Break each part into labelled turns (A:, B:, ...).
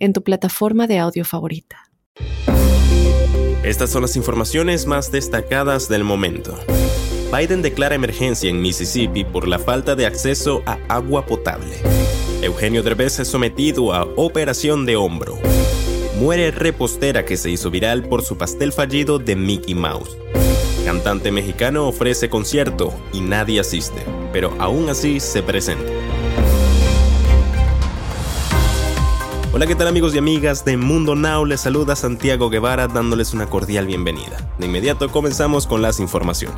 A: en tu plataforma de audio favorita.
B: Estas son las informaciones más destacadas del momento. Biden declara emergencia en Mississippi por la falta de acceso a agua potable. Eugenio Derbez es sometido a operación de hombro. Muere repostera que se hizo viral por su pastel fallido de Mickey Mouse. Cantante mexicano ofrece concierto y nadie asiste, pero aún así se presenta. Hola, ¿qué tal amigos y amigas de Mundo Now? Les saluda Santiago Guevara dándoles una cordial bienvenida. De inmediato comenzamos con las informaciones.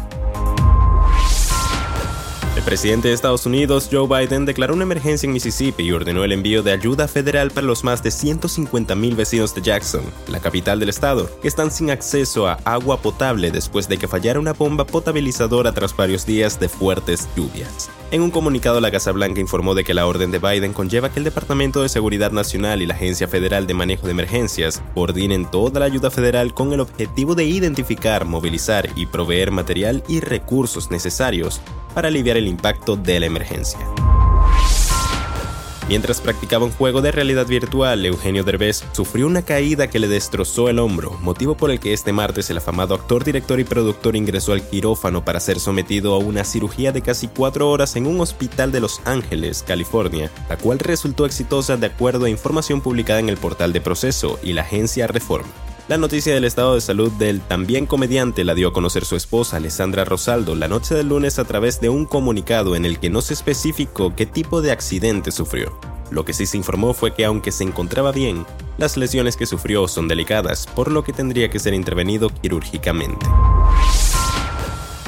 B: El presidente de Estados Unidos, Joe Biden, declaró una emergencia en Mississippi y ordenó el envío de ayuda federal para los más de 150.000 vecinos de Jackson, la capital del estado, que están sin acceso a agua potable después de que fallara una bomba potabilizadora tras varios días de fuertes lluvias. En un comunicado, la Casa Blanca informó de que la orden de Biden conlleva que el Departamento de Seguridad Nacional y la Agencia Federal de Manejo de Emergencias coordinen toda la ayuda federal con el objetivo de identificar, movilizar y proveer material y recursos necesarios para aliviar el impacto de la emergencia. Mientras practicaba un juego de realidad virtual, Eugenio Derbez sufrió una caída que le destrozó el hombro, motivo por el que este martes el afamado actor, director y productor ingresó al quirófano para ser sometido a una cirugía de casi cuatro horas en un hospital de Los Ángeles, California, la cual resultó exitosa de acuerdo a información publicada en el portal de proceso y la agencia Reforma. La noticia del estado de salud del también comediante la dio a conocer su esposa Alessandra Rosaldo la noche del lunes a través de un comunicado en el que no se especificó qué tipo de accidente sufrió. Lo que sí se informó fue que aunque se encontraba bien, las lesiones que sufrió son delicadas, por lo que tendría que ser intervenido quirúrgicamente.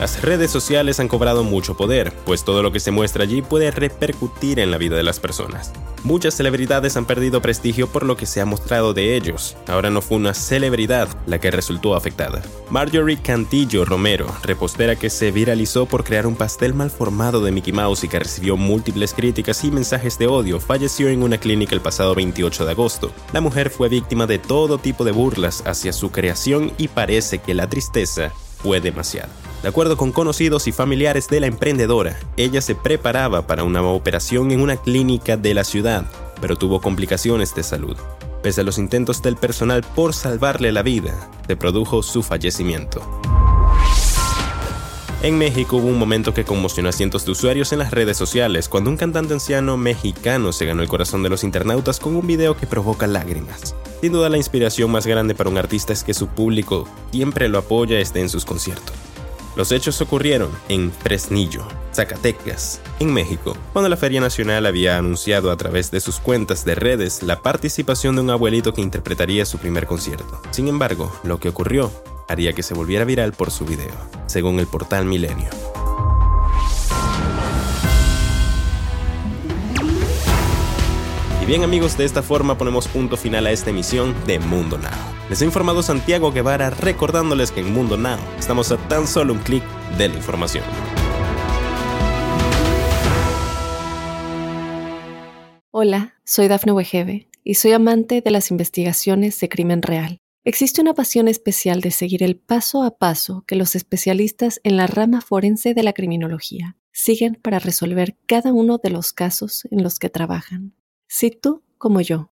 B: Las redes sociales han cobrado mucho poder, pues todo lo que se muestra allí puede repercutir en la vida de las personas. Muchas celebridades han perdido prestigio por lo que se ha mostrado de ellos. Ahora no fue una celebridad la que resultó afectada. Marjorie Cantillo Romero, repostera que se viralizó por crear un pastel mal formado de Mickey Mouse y que recibió múltiples críticas y mensajes de odio, falleció en una clínica el pasado 28 de agosto. La mujer fue víctima de todo tipo de burlas hacia su creación y parece que la tristeza fue demasiado. De acuerdo con conocidos y familiares de la emprendedora, ella se preparaba para una operación en una clínica de la ciudad, pero tuvo complicaciones de salud. Pese a los intentos del personal por salvarle la vida, se produjo su fallecimiento. En México hubo un momento que conmocionó a cientos de usuarios en las redes sociales cuando un cantante anciano mexicano se ganó el corazón de los internautas con un video que provoca lágrimas. Sin duda la inspiración más grande para un artista es que su público siempre lo apoya esté en sus conciertos. Los hechos ocurrieron en Fresnillo, Zacatecas, en México, cuando la Feria Nacional había anunciado a través de sus cuentas de redes la participación de un abuelito que interpretaría su primer concierto. Sin embargo, lo que ocurrió haría que se volviera viral por su video, según el portal Milenio. Y bien amigos, de esta forma ponemos punto final a esta emisión de Mundo Now. Les ha informado Santiago Guevara recordándoles que en Mundo Now estamos a tan solo un clic de la información.
A: Hola, soy Dafne Wegebe y soy amante de las investigaciones de crimen real. Existe una pasión especial de seguir el paso a paso que los especialistas en la rama forense de la criminología siguen para resolver cada uno de los casos en los que trabajan. Si tú, como yo,